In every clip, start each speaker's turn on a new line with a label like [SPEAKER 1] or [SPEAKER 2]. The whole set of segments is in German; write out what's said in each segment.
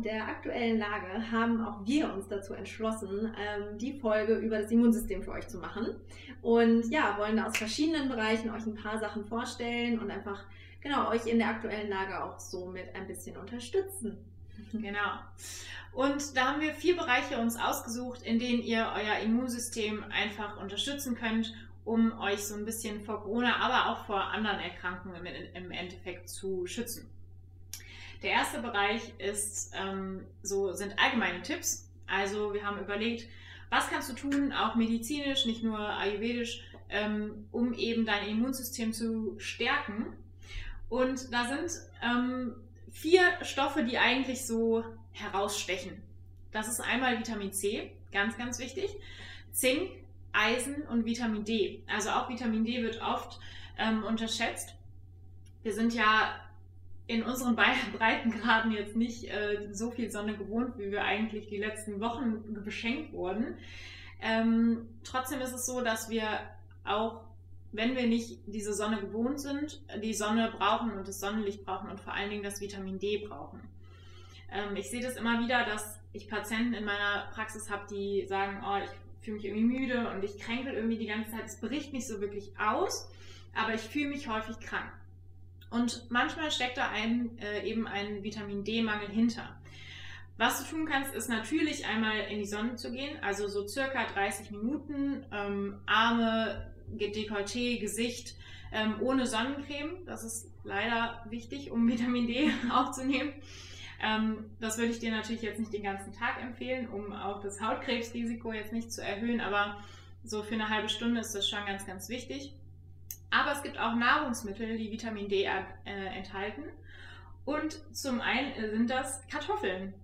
[SPEAKER 1] Aufgrund der aktuellen Lage haben auch wir uns dazu entschlossen, ähm, die Folge über das Immunsystem für euch zu machen. Und ja, wollen da aus verschiedenen Bereichen euch ein paar Sachen vorstellen und einfach genau euch in der aktuellen Lage auch somit ein bisschen unterstützen.
[SPEAKER 2] Genau. Und da haben wir vier Bereiche uns ausgesucht, in denen ihr euer Immunsystem einfach unterstützen könnt, um euch so ein bisschen vor Corona, aber auch vor anderen Erkrankungen im Endeffekt zu schützen. Der erste Bereich ist, ähm, so sind allgemeine Tipps. Also wir haben überlegt, was kannst du tun, auch medizinisch, nicht nur ayurvedisch, ähm, um eben dein Immunsystem zu stärken. Und da sind ähm, vier Stoffe, die eigentlich so herausstechen. Das ist einmal Vitamin C, ganz, ganz wichtig, Zink, Eisen und Vitamin D. Also auch Vitamin D wird oft ähm, unterschätzt. Wir sind ja in unseren Breitengraden jetzt nicht äh, so viel Sonne gewohnt, wie wir eigentlich die letzten Wochen beschenkt wurden. Ähm, trotzdem ist es so, dass wir auch, wenn wir nicht diese Sonne gewohnt sind, die Sonne brauchen und das Sonnenlicht brauchen und vor allen Dingen das Vitamin D brauchen. Ähm, ich sehe das immer wieder, dass ich Patienten in meiner Praxis habe, die sagen, oh, ich fühle mich irgendwie müde und ich kränkel irgendwie die ganze Zeit. Es bricht nicht so wirklich aus, aber ich fühle mich häufig krank. Und manchmal steckt da ein, äh, eben ein Vitamin D-Mangel hinter. Was du tun kannst, ist natürlich einmal in die Sonne zu gehen, also so circa 30 Minuten, ähm, Arme, Dekolleté, Gesicht, ähm, ohne Sonnencreme. Das ist leider wichtig, um Vitamin D aufzunehmen. Ähm, das würde ich dir natürlich jetzt nicht den ganzen Tag empfehlen, um auch das Hautkrebsrisiko jetzt nicht zu erhöhen, aber so für eine halbe Stunde ist das schon ganz, ganz wichtig. Aber es gibt auch Nahrungsmittel, die Vitamin D äh, enthalten. Und zum einen sind das Kartoffeln.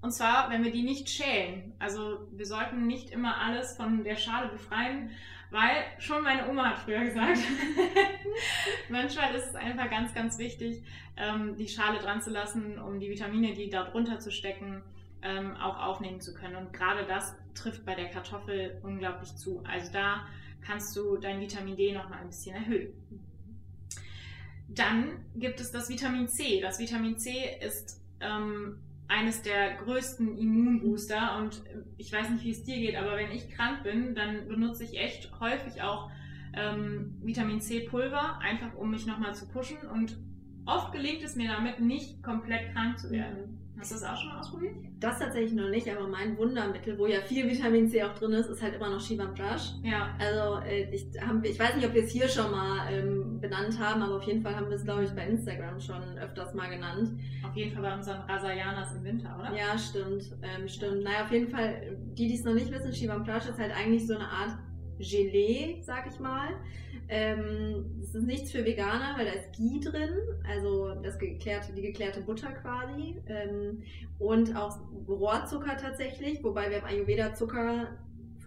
[SPEAKER 2] Und zwar, wenn wir die nicht schälen. Also wir sollten nicht immer alles von der Schale befreien, weil schon meine Oma hat früher gesagt, manchmal ist es einfach ganz, ganz wichtig, ähm, die Schale dran zu lassen, um die Vitamine, die da drunter zu stecken, ähm, auch aufnehmen zu können. Und gerade das trifft bei der Kartoffel unglaublich zu. Also da kannst du dein Vitamin D noch mal ein bisschen erhöhen. Dann gibt es das Vitamin C. Das Vitamin C ist ähm, eines der größten Immunbooster und ich weiß nicht, wie es dir geht, aber wenn ich krank bin, dann benutze ich echt häufig auch ähm, Vitamin C Pulver, einfach um mich nochmal zu pushen und oft gelingt es mir damit nicht komplett krank zu werden. Hast du das auch schon ausprobiert?
[SPEAKER 1] Das tatsächlich noch nicht, aber mein Wundermittel, wo ja viel Vitamin C auch drin ist, ist halt immer noch Shivam Brush.
[SPEAKER 2] Ja.
[SPEAKER 1] Also äh, ich, hab, ich weiß nicht, ob wir es hier schon mal ähm, benannt haben, aber auf jeden Fall haben wir es, glaube ich, bei Instagram schon öfters mal genannt.
[SPEAKER 2] Auf jeden Fall bei unseren Rasayanas im Winter, oder?
[SPEAKER 1] Ja, stimmt. Ähm, stimmt. Naja, auf jeden Fall, die, die es noch nicht wissen, Shivam Brush ist halt eigentlich so eine Art Gelee, sag ich mal. Ähm, das ist nichts für Veganer, weil da ist Ghee drin, also das geklärte, die geklärte Butter quasi. Ähm, und auch Rohrzucker tatsächlich, wobei wir im Ayurveda Zucker,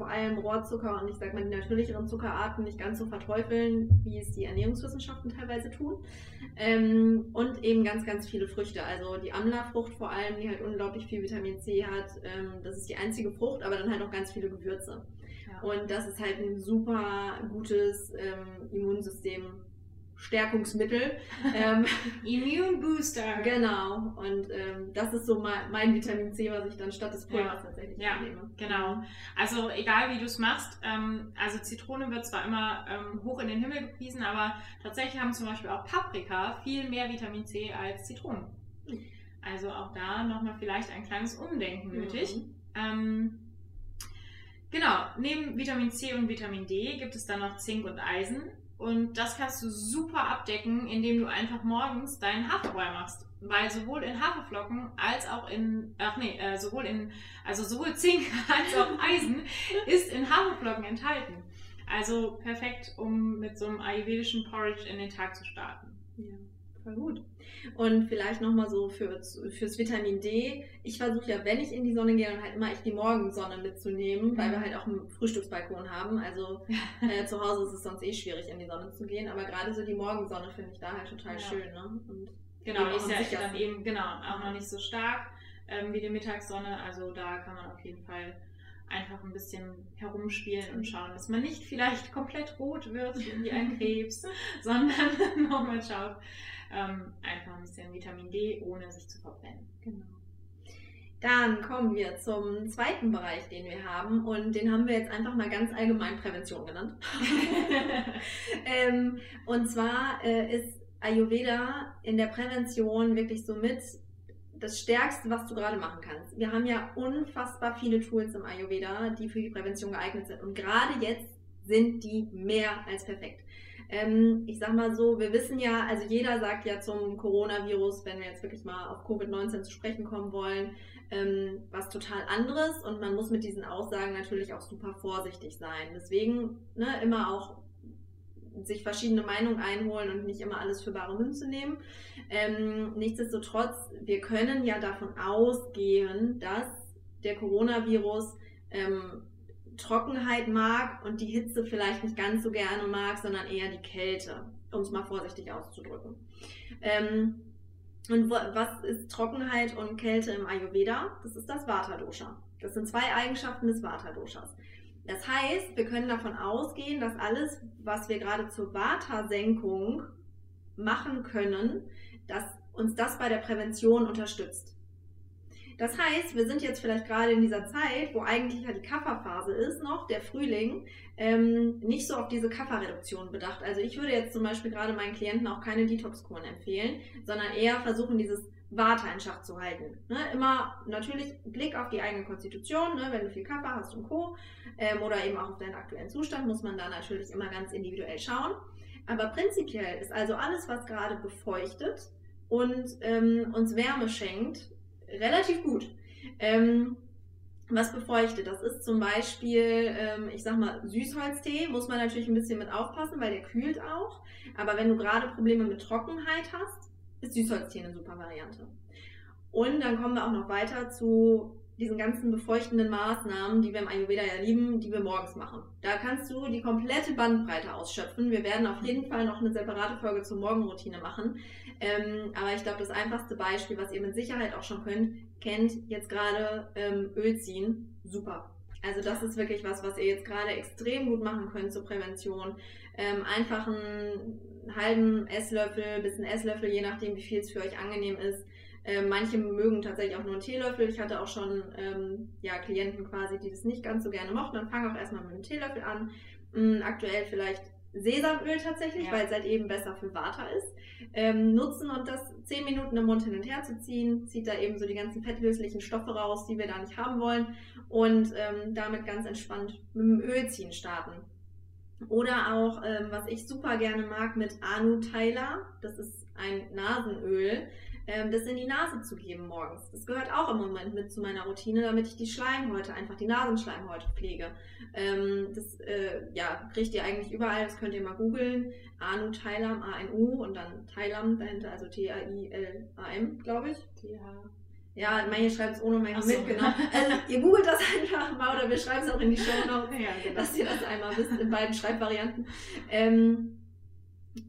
[SPEAKER 1] vor allem Rohrzucker und ich sag mal die natürlicheren Zuckerarten nicht ganz so verteufeln, wie es die Ernährungswissenschaften teilweise tun. Ähm, und eben ganz, ganz viele Früchte. Also die Amla-Frucht vor allem, die halt unglaublich viel Vitamin C hat. Ähm, das ist die einzige Frucht, aber dann halt auch ganz viele Gewürze. Und das ist halt ein super gutes ähm, Immunsystem. Stärkungsmittel.
[SPEAKER 2] ähm, Immune Booster.
[SPEAKER 1] Genau. Und ähm, das ist so mein, mein, Vitamin C, was ich dann statt des Pulvers ja. tatsächlich
[SPEAKER 2] ja, nehme. Genau. Also egal wie du es machst, ähm, also Zitrone wird zwar immer ähm, hoch in den Himmel gepriesen, aber tatsächlich haben zum Beispiel auch Paprika viel mehr Vitamin C als Zitronen. Also auch da nochmal vielleicht ein kleines Umdenken nötig. Mhm. Neben Vitamin C und Vitamin D gibt es dann noch Zink und Eisen. Und das kannst du super abdecken, indem du einfach morgens deinen Haferbrei machst. Weil sowohl in Haferflocken als auch in, ach nee, äh, sowohl in, also sowohl Zink als auch Eisen ist in Haferflocken enthalten. Also perfekt, um mit so einem ayurvedischen Porridge in den Tag zu starten.
[SPEAKER 1] Ja. Voll gut. Und vielleicht nochmal so für, fürs Vitamin D. Ich versuche ja, wenn ich in die Sonne gehe, dann halt immer echt die Morgensonne mitzunehmen, weil wir halt auch einen Frühstücksbalkon haben. Also äh, zu Hause ist es sonst eh schwierig, in die Sonne zu gehen. Aber gerade so die Morgensonne finde ich da halt total ja. schön. Ne? Und
[SPEAKER 2] genau, die ist ja dann eben genau auch noch nicht so stark ähm, wie die Mittagssonne. Also da kann man auf jeden Fall einfach ein bisschen herumspielen und schauen, dass man nicht vielleicht komplett rot wird wie ein Krebs, sondern nochmal schaut, ähm, einfach ein bisschen Vitamin D, ohne sich zu verbrennen.
[SPEAKER 1] Genau. Dann kommen wir zum zweiten Bereich, den wir haben und den haben wir jetzt einfach mal ganz allgemein Prävention genannt. ähm, und zwar äh, ist Ayurveda in der Prävention wirklich so mit das Stärkste, was du gerade machen kannst. Wir haben ja unfassbar viele Tools im Ayurveda, die für die Prävention geeignet sind. Und gerade jetzt sind die mehr als perfekt. Ähm, ich sag mal so, wir wissen ja, also jeder sagt ja zum Coronavirus, wenn wir jetzt wirklich mal auf Covid-19 zu sprechen kommen wollen, ähm, was total anderes und man muss mit diesen Aussagen natürlich auch super vorsichtig sein. Deswegen ne, immer auch sich verschiedene Meinungen einholen und nicht immer alles für bare Münze nehmen. Ähm, nichtsdestotrotz, wir können ja davon ausgehen, dass der Coronavirus ähm, Trockenheit mag und die Hitze vielleicht nicht ganz so gerne mag, sondern eher die Kälte, um es mal vorsichtig auszudrücken. Ähm, und wo, was ist Trockenheit und Kälte im Ayurveda? Das ist das Vata-Dosha. Das sind zwei Eigenschaften des Vata-Doshas. Das heißt, wir können davon ausgehen, dass alles, was wir gerade zur Vata-Senkung machen können, dass uns das bei der Prävention unterstützt. Das heißt, wir sind jetzt vielleicht gerade in dieser Zeit, wo eigentlich ja die Kafferphase ist noch, der Frühling, ähm, nicht so auf diese Kafferreduktion bedacht. Also ich würde jetzt zum Beispiel gerade meinen Klienten auch keine Detox-Kuren empfehlen, sondern eher versuchen, dieses Warte in Schach zu halten. Ne? Immer natürlich Blick auf die eigene Konstitution, ne? wenn du viel Kaffer hast und Co. Ähm, oder eben auch auf deinen aktuellen Zustand, muss man da natürlich immer ganz individuell schauen. Aber prinzipiell ist also alles, was gerade befeuchtet und ähm, uns Wärme schenkt, relativ gut. Ähm, was befeuchtet, das ist zum Beispiel, ähm, ich sag mal, Süßholztee, muss man natürlich ein bisschen mit aufpassen, weil der kühlt auch. Aber wenn du gerade Probleme mit Trockenheit hast, ist Süßholztee eine super Variante. Und dann kommen wir auch noch weiter zu diesen ganzen befeuchtenden Maßnahmen, die wir im Ayurveda ja lieben, die wir morgens machen. Da kannst du die komplette Bandbreite ausschöpfen. Wir werden auf jeden Fall noch eine separate Folge zur Morgenroutine machen. Ähm, aber ich glaube, das einfachste Beispiel, was ihr mit Sicherheit auch schon könnt, kennt jetzt gerade ähm, Öl ziehen. Super. Also das ist wirklich was, was ihr jetzt gerade extrem gut machen könnt zur Prävention. Ähm, einfach einen halben Esslöffel bis einen Esslöffel, je nachdem, wie viel es für euch angenehm ist. Ähm, manche mögen tatsächlich auch nur einen Teelöffel. Ich hatte auch schon ähm, ja, Klienten quasi, die das nicht ganz so gerne mochten. Dann fang auch erstmal mit einem Teelöffel an. Ähm, aktuell vielleicht Sesamöl tatsächlich, ja. weil es halt eben besser für Water ist. Ähm, nutzen und das 10 Minuten im Mund hin und her zu ziehen, zieht da eben so die ganzen fettlöslichen Stoffe raus, die wir da nicht haben wollen. Und ähm, damit ganz entspannt mit dem Ölziehen starten. Oder auch, ähm, was ich super gerne mag, mit Anu Tyler. Das ist ein Nasenöl. Ähm, das in die Nase zu geben morgens. Das gehört auch im Moment mit zu meiner Routine, damit ich die Schleimhäute, einfach die Nasenschleimhäute pflege. Ähm, das äh, ja, kriegt ihr eigentlich überall, das könnt ihr mal googeln. Anu Thailam, A-N-U und dann Thailam dahinter, also T-A-I-L-A-M, glaube ich. T-H. Ja, manche schreiben es ohne manche so. mit, genau. Also ihr googelt das einfach mal oder wir schreiben es auch in die Show Notes, ja, genau. dass ihr das einmal wisst in beiden Schreibvarianten. Ähm,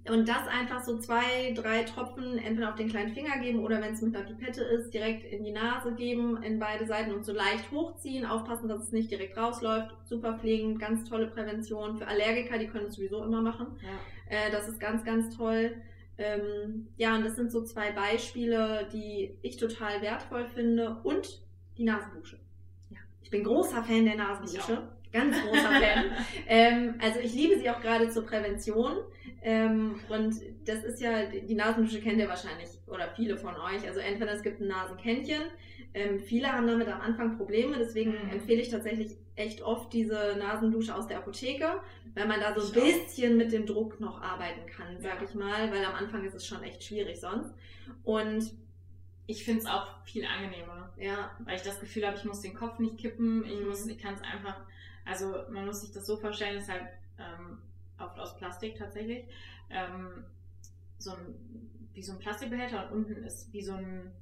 [SPEAKER 1] und das einfach so zwei, drei Tropfen entweder auf den kleinen Finger geben oder wenn es mit einer Pipette ist, direkt in die Nase geben, in beide Seiten und so leicht hochziehen. Aufpassen, dass es nicht direkt rausläuft. Super pflegen, ganz tolle Prävention. Für Allergiker, die können es sowieso immer machen. Ja. Äh, das ist ganz, ganz toll. Ähm, ja, und das sind so zwei Beispiele, die ich total wertvoll finde. Und die Nasendusche. Ja. Ich bin großer Fan der Nasendusche. Ganz großer Fan. ähm, also ich liebe sie auch gerade zur Prävention. Ähm, und das ist ja, die Nasendusche kennt ihr wahrscheinlich oder viele von euch. Also entweder es gibt ein Nasenkännchen. Ähm, viele haben damit am Anfang Probleme, deswegen mhm. empfehle ich tatsächlich echt oft diese Nasendusche aus der Apotheke, weil man da so ein bisschen mit dem Druck noch arbeiten kann, sag ja. ich mal, weil am Anfang ist es schon echt schwierig sonst. Und
[SPEAKER 2] ich finde es auch viel angenehmer. Ja. Weil ich das Gefühl habe, ich muss den Kopf nicht kippen, ich mhm. ich kann es einfach, also man muss sich das so vorstellen, es ist halt ähm, oft aus Plastik tatsächlich. Ähm, so ein, wie so ein Plastikbehälter und unten ist wie so ein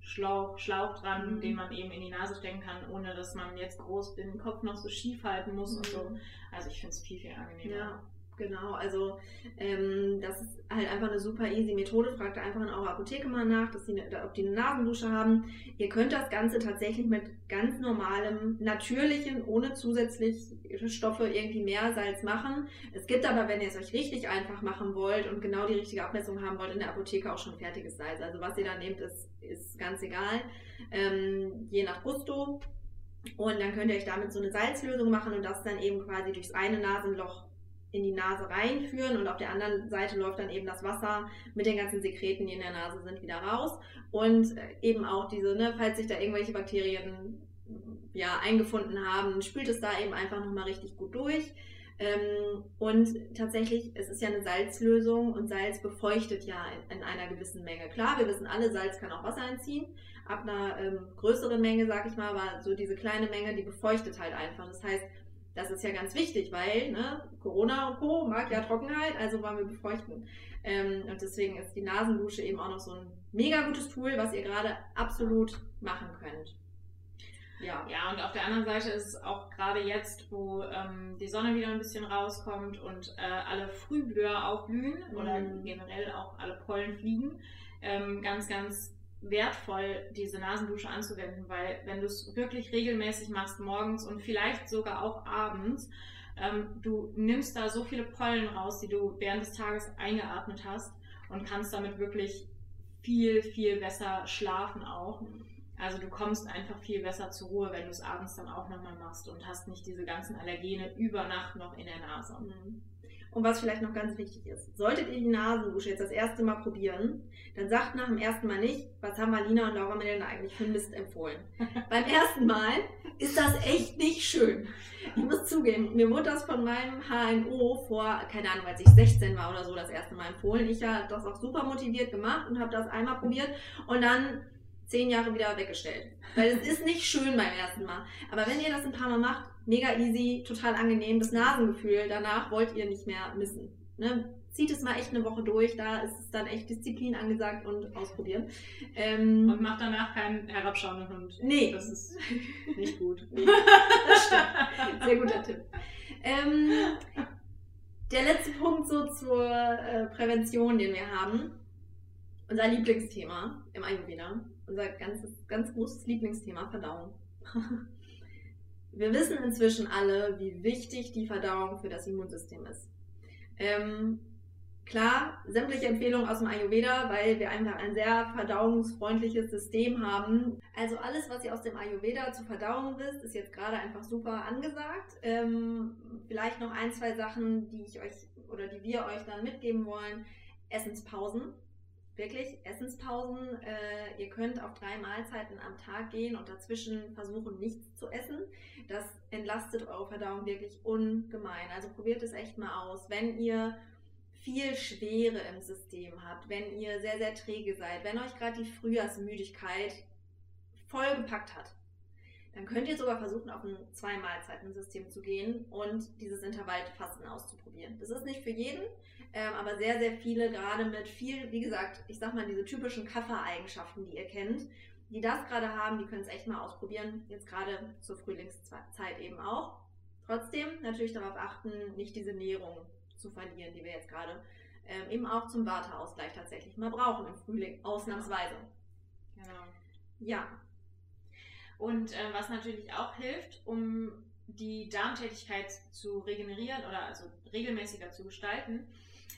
[SPEAKER 2] Schlauch, Schlauch dran,
[SPEAKER 1] Mhm.
[SPEAKER 2] den man eben in die Nase stecken kann, ohne dass man jetzt groß den Kopf noch so schief halten muss und so.
[SPEAKER 1] Mhm.
[SPEAKER 2] Also ich finde es viel, viel angenehmer.
[SPEAKER 1] Ja, genau. Also ähm, das ist halt einfach eine super easy Methode. Fragt einfach in eurer Apotheke mal nach, dass eine, ob die eine Nasendusche haben. Ihr könnt das Ganze tatsächlich mit ganz normalem, natürlichen, ohne zusätzliche Stoffe irgendwie Meersalz machen. Es gibt aber, wenn ihr es euch richtig einfach machen wollt und genau die richtige Abmessung haben wollt, in der Apotheke auch schon fertiges Salz. Also was ihr da nehmt, ist, ist ganz egal. Ähm, je nach Gusto. Und dann könnt ihr euch damit so eine Salzlösung machen und das dann eben quasi durchs eine Nasenloch in die Nase reinführen und auf der anderen Seite läuft dann eben das Wasser mit den ganzen Sekreten, die in der Nase sind, wieder raus. Und äh, eben auch diese, ne, falls sich da irgendwelche Bakterien ja, eingefunden haben, spült es da eben einfach nochmal richtig gut durch. Ähm, und tatsächlich, es ist ja eine Salzlösung und Salz befeuchtet ja in, in einer gewissen Menge. Klar, wir wissen alle, Salz kann auch Wasser entziehen. Ab einer ähm, größeren Menge, sag ich mal, aber so diese kleine Menge, die befeuchtet halt einfach. Das heißt, das ist ja ganz wichtig, weil ne, Corona und Co. mag ja Trockenheit, also wollen wir befeuchten. Ähm, und deswegen ist die Nasendusche eben auch noch so ein mega gutes Tool, was ihr gerade absolut machen könnt. Ja.
[SPEAKER 2] Ja, und auf der anderen Seite ist es auch gerade jetzt, wo ähm, die Sonne wieder ein bisschen rauskommt und äh, alle Frühblüher aufblühen oder
[SPEAKER 1] Mhm.
[SPEAKER 2] generell auch alle Pollen fliegen, ähm, ganz, ganz wertvoll, diese Nasendusche anzuwenden, weil wenn du es wirklich regelmäßig machst, morgens und vielleicht sogar auch abends, ähm, du nimmst da so viele Pollen raus, die du während des Tages eingeatmet hast und kannst damit wirklich viel, viel besser schlafen auch. Also du kommst einfach viel besser zur Ruhe, wenn du es abends dann auch nochmal machst und hast nicht diese ganzen Allergene über Nacht noch in der Nase.
[SPEAKER 1] Mhm. Und was vielleicht noch ganz wichtig ist, solltet ihr die Nasendusche jetzt das erste Mal probieren, dann sagt nach dem ersten Mal nicht, was haben Marlina und Laura mir denn eigentlich für Mist empfohlen. Beim ersten Mal ist das echt nicht schön. Ich muss zugeben, mir wurde das von meinem HNO vor, keine Ahnung, als ich 16 war oder so, das erste Mal empfohlen. Ich habe das auch super motiviert gemacht und habe das einmal probiert und dann zehn Jahre wieder weggestellt. Weil es ist nicht schön beim ersten Mal. Aber wenn ihr das ein paar Mal macht, mega easy, total angenehm. Das Nasengefühl danach wollt ihr nicht mehr missen. Ne? Zieht es mal echt eine Woche durch, da ist es dann echt Disziplin angesagt und ausprobieren. Ähm,
[SPEAKER 2] Und mach danach keinen herabschauenden Hund.
[SPEAKER 1] nee,
[SPEAKER 2] Das ist nicht gut.
[SPEAKER 1] nee, das stimmt. Sehr guter Tipp. Ähm, der letzte Punkt so zur äh, Prävention, den wir haben. Unser Lieblingsthema im Ayurveda. Unser ganzes, ganz großes Lieblingsthema, Verdauung. Wir wissen inzwischen alle, wie wichtig die Verdauung für das Immunsystem ist. Ähm, klar, sämtliche Empfehlungen aus dem Ayurveda, weil wir einfach ein sehr verdauungsfreundliches System haben. Also alles, was ihr aus dem Ayurveda zur Verdauung wisst, ist jetzt gerade einfach super angesagt. Ähm, vielleicht noch ein, zwei Sachen, die ich euch oder die wir euch dann mitgeben wollen. Essenspausen. Wirklich, Essenspausen. Äh, ihr könnt auf drei Mahlzeiten am Tag gehen und dazwischen versuchen, nichts zu essen. Das entlastet eure Verdauung wirklich ungemein. Also probiert es echt mal aus. Wenn ihr viel Schwere im System habt, wenn ihr sehr, sehr träge seid, wenn euch gerade die Frühjahrsmüdigkeit vollgepackt hat, dann könnt ihr sogar versuchen, auf ein Zwei-Mahlzeiten-System zu gehen und dieses Intervallfasten auszuprobieren. Das ist nicht für jeden, ähm, aber sehr, sehr viele, gerade mit viel, wie gesagt, ich sag mal, diese typischen Kaffereigenschaften, die ihr kennt, die das gerade haben, die können es echt mal ausprobieren. Jetzt gerade zur Frühlingszeit eben auch. Trotzdem natürlich darauf achten, nicht diese Nährung zu verlieren, die wir jetzt gerade ähm, eben auch zum Warteausgleich tatsächlich mal brauchen im Frühling, ausnahmsweise.
[SPEAKER 2] Genau.
[SPEAKER 1] Ja,
[SPEAKER 2] Und äh, was natürlich auch hilft, um die Darmtätigkeit zu regenerieren oder also regelmäßiger zu gestalten,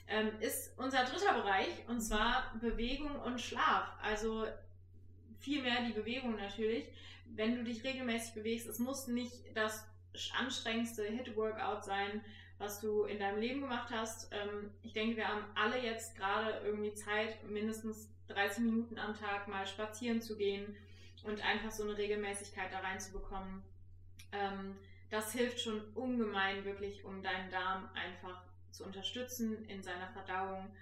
[SPEAKER 2] ähm, ist unser dritter Bereich und zwar Bewegung und Schlaf. Also viel mehr die Bewegung natürlich. Wenn du dich regelmäßig bewegst, es muss nicht das anstrengendste Hit-Workout sein, was du in deinem Leben gemacht hast. Ähm, ich denke, wir haben alle jetzt gerade irgendwie Zeit, mindestens 30 Minuten am Tag mal spazieren zu gehen und einfach so eine Regelmäßigkeit da reinzubekommen. Ähm, das hilft schon ungemein wirklich, um deinen Darm einfach zu unterstützen in seiner Verdauung.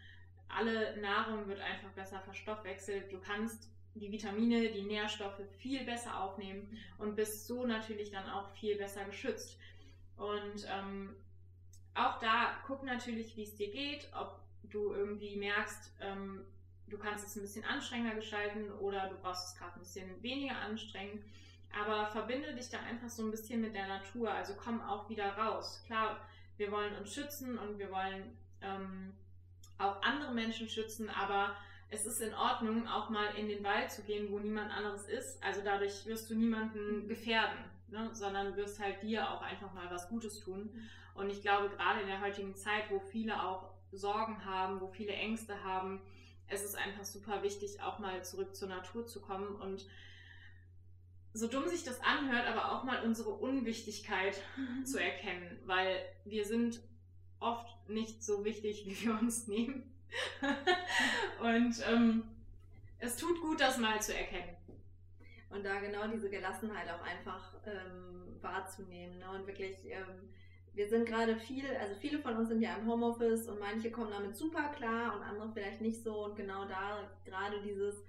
[SPEAKER 2] Alle Nahrung wird einfach besser verstoffwechselt. Du kannst die Vitamine, die Nährstoffe viel besser aufnehmen und bist so natürlich dann auch viel besser geschützt. Und ähm, auch da guck natürlich, wie es dir geht, ob du irgendwie merkst, ähm, du kannst es ein bisschen anstrengender gestalten oder du brauchst es gerade ein bisschen weniger anstrengend. Aber verbinde dich da einfach so ein bisschen mit der Natur. Also komm auch wieder raus. Klar, wir wollen uns schützen und wir wollen ähm, auch andere Menschen schützen, aber es ist in Ordnung, auch mal in den Wald zu gehen, wo niemand anderes ist. Also dadurch wirst du niemanden gefährden, ne? sondern wirst halt dir auch einfach mal was Gutes tun. Und ich glaube, gerade in der heutigen Zeit, wo viele auch Sorgen haben, wo viele Ängste haben, es ist einfach super wichtig, auch mal zurück zur Natur zu kommen und so dumm sich das anhört, aber auch mal unsere Unwichtigkeit mhm. zu erkennen, weil wir sind oft nicht so wichtig, wie wir uns nehmen. und ähm, es tut gut, das mal zu erkennen.
[SPEAKER 1] Und da genau diese Gelassenheit auch einfach ähm, wahrzunehmen ne? und wirklich ähm, wir sind gerade viel, also viele von uns sind ja im Homeoffice und manche kommen damit super klar und andere vielleicht nicht so. Und genau da gerade dieses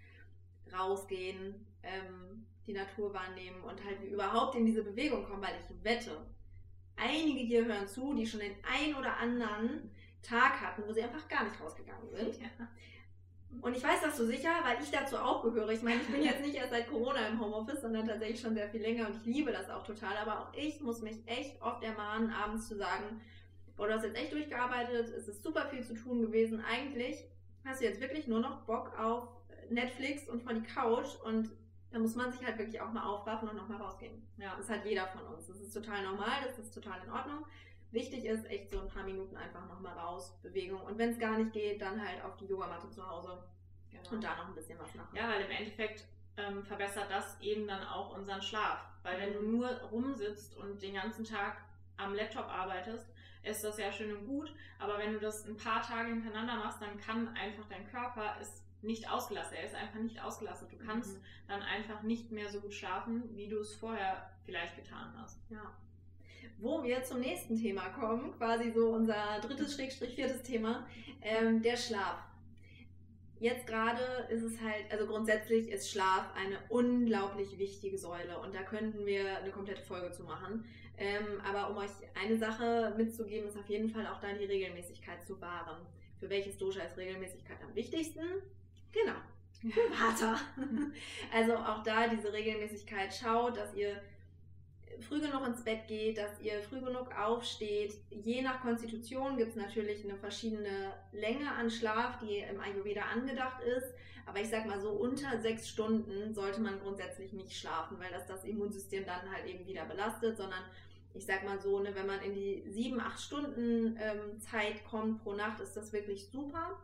[SPEAKER 1] Rausgehen, ähm, die Natur wahrnehmen und halt überhaupt in diese Bewegung kommen, weil ich wette, einige hier hören zu, die schon den ein oder anderen Tag hatten, wo sie einfach gar nicht rausgegangen sind. Ja. Und ich weiß das so sicher, weil ich dazu auch gehöre. Ich meine, ich bin jetzt nicht erst seit Corona im Homeoffice, sondern tatsächlich schon sehr viel länger und ich liebe das auch total. Aber auch ich muss mich echt oft ermahnen, abends zu sagen, boah, du hast jetzt echt durchgearbeitet, es ist super viel zu tun gewesen. Eigentlich hast du jetzt wirklich nur noch Bock auf Netflix und vor die Couch und da muss man sich halt wirklich auch mal aufraffen und nochmal rausgehen. Ja. Das hat jeder von uns. Das ist total normal, das ist total in Ordnung. Wichtig ist echt so ein paar Minuten einfach nochmal raus, Bewegung. Und wenn es gar nicht geht, dann halt auf die Yogamatte zu Hause genau. und da noch ein bisschen was machen.
[SPEAKER 2] Ja, weil im Endeffekt ähm, verbessert das eben dann auch unseren Schlaf. Weil mhm. wenn du nur rumsitzt und den ganzen Tag am Laptop arbeitest, ist das ja schön und gut. Aber wenn du das ein paar Tage hintereinander machst, dann kann einfach dein Körper es nicht ausgelastet. Er ist einfach nicht ausgelastet. Du kannst mhm. dann einfach nicht mehr so gut schlafen, wie du es vorher vielleicht getan hast.
[SPEAKER 1] Ja. Wo wir zum nächsten Thema kommen, quasi so unser drittes, Schrägstrich, viertes Thema, ähm, der Schlaf. Jetzt gerade ist es halt, also grundsätzlich ist Schlaf eine unglaublich wichtige Säule und da könnten wir eine komplette Folge zu machen. Ähm, aber um euch eine Sache mitzugeben, ist auf jeden Fall auch da die Regelmäßigkeit zu wahren. Für welches Dosha ist Regelmäßigkeit am wichtigsten? Genau. Vater. also auch da diese Regelmäßigkeit. Schaut, dass ihr früh genug ins Bett geht, dass ihr früh genug aufsteht. Je nach Konstitution gibt es natürlich eine verschiedene Länge an Schlaf, die im Ayurveda angedacht ist. Aber ich sag mal so, unter sechs Stunden sollte man grundsätzlich nicht schlafen, weil das das Immunsystem dann halt eben wieder belastet, sondern ich sag mal so, ne, wenn man in die sieben, acht Stunden ähm, Zeit kommt pro Nacht, ist das wirklich super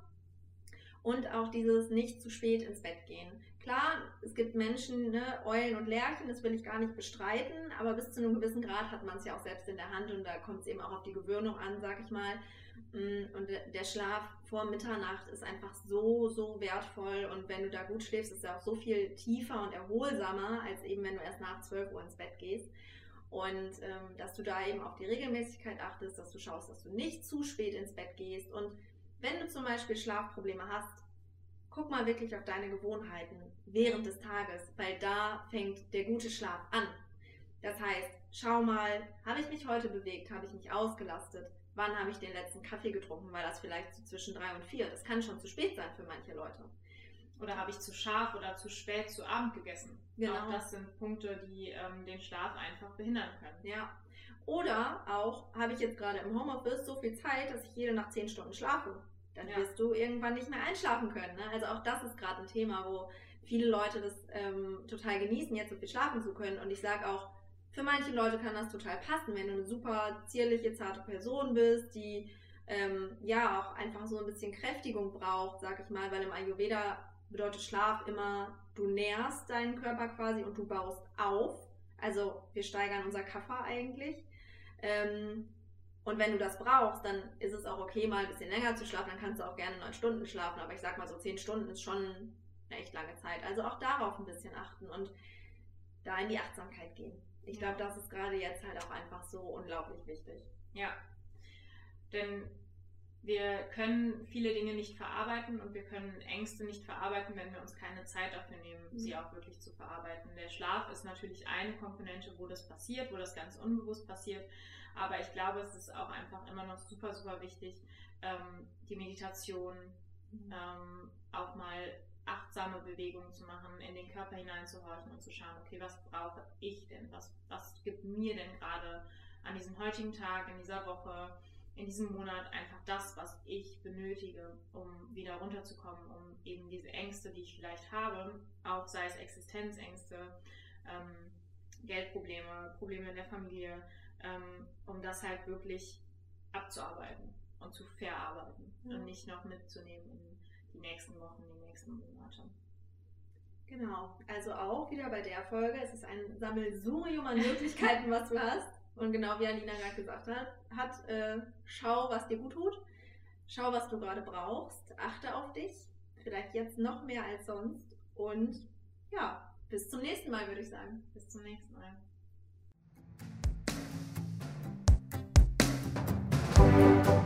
[SPEAKER 1] und auch dieses nicht zu spät ins Bett gehen. Klar, es gibt Menschen, ne, Eulen und Lerchen, das will ich gar nicht bestreiten, aber bis zu einem gewissen Grad hat man es ja auch selbst in der Hand und da kommt es eben auch auf die Gewöhnung an, sag ich mal. Mm, und der Schlaf vor Mitternacht ist einfach so, so wertvoll und wenn du da gut schläfst, ist er auch so viel tiefer und erholsamer, als eben wenn du erst nach 12 Uhr ins Bett gehst. Und ähm, dass du da eben auf die Regelmäßigkeit achtest, dass du schaust, dass du nicht zu spät ins Bett gehst und wenn du zum Beispiel Schlafprobleme hast, guck mal wirklich auf deine Gewohnheiten während des Tages, weil da fängt der gute Schlaf an. Das heißt, schau mal, habe ich mich heute bewegt, habe ich mich ausgelastet, wann habe ich den letzten Kaffee getrunken, weil das vielleicht so zwischen drei und vier, das kann schon zu spät sein für manche Leute.
[SPEAKER 2] Oder habe ich zu scharf oder zu spät zu Abend gegessen? Genau. Auch das sind Punkte, die ähm, den Schlaf einfach behindern können.
[SPEAKER 1] Ja. Oder auch, habe ich jetzt gerade im Homeoffice so viel Zeit, dass ich jede Nacht zehn Stunden schlafe. Dann ja. wirst du irgendwann nicht mehr einschlafen können. Ne? Also auch das ist gerade ein Thema, wo viele Leute das ähm, total genießen, jetzt so viel schlafen zu können. Und ich sage auch, für manche Leute kann das total passen, wenn du eine super zierliche, zarte Person bist, die ähm, ja auch einfach so ein bisschen Kräftigung braucht, sag ich mal, weil im Ayurveda bedeutet Schlaf immer, du nährst deinen Körper quasi und du baust auf. Also wir steigern unser Kaffer eigentlich. Ähm, und wenn du das brauchst, dann ist es auch okay, mal ein bisschen länger zu schlafen. Dann kannst du auch gerne neun Stunden schlafen. Aber ich sag mal so zehn Stunden ist schon eine echt lange Zeit. Also auch darauf ein bisschen achten und da in die Achtsamkeit gehen. Ich glaube, das ist gerade jetzt halt auch einfach so unglaublich wichtig.
[SPEAKER 2] Ja. Denn wir können viele Dinge nicht verarbeiten und wir können Ängste nicht verarbeiten, wenn wir uns keine Zeit dafür nehmen, mhm. sie auch wirklich zu verarbeiten. Der Schlaf ist natürlich eine Komponente, wo das passiert, wo das ganz unbewusst passiert. Aber ich glaube, es ist auch einfach immer noch super, super wichtig, ähm, die Meditation, mhm. ähm, auch mal achtsame Bewegungen zu machen, in den Körper hineinzuhorchen und zu schauen, okay, was brauche ich denn? Was, was gibt mir denn gerade an diesem heutigen Tag, in dieser Woche, in diesem Monat einfach das, was ich benötige, um wieder runterzukommen, um eben diese Ängste, die ich vielleicht habe, auch sei es Existenzängste, ähm, Geldprobleme, Probleme in der Familie, ähm, um das halt wirklich abzuarbeiten und zu verarbeiten ja. und nicht noch mitzunehmen in die nächsten Wochen, die nächsten Monate.
[SPEAKER 1] Genau, also auch wieder bei der Folge, es ist ein Sammelsurium an Möglichkeiten, was du hast. Und genau wie Alina gerade gesagt hat, hat äh, schau, was dir gut tut. Schau, was du gerade brauchst. Achte auf dich. Vielleicht jetzt noch mehr als sonst. Und ja, bis zum nächsten Mal, würde ich sagen.
[SPEAKER 2] Bis zum nächsten Mal. Thank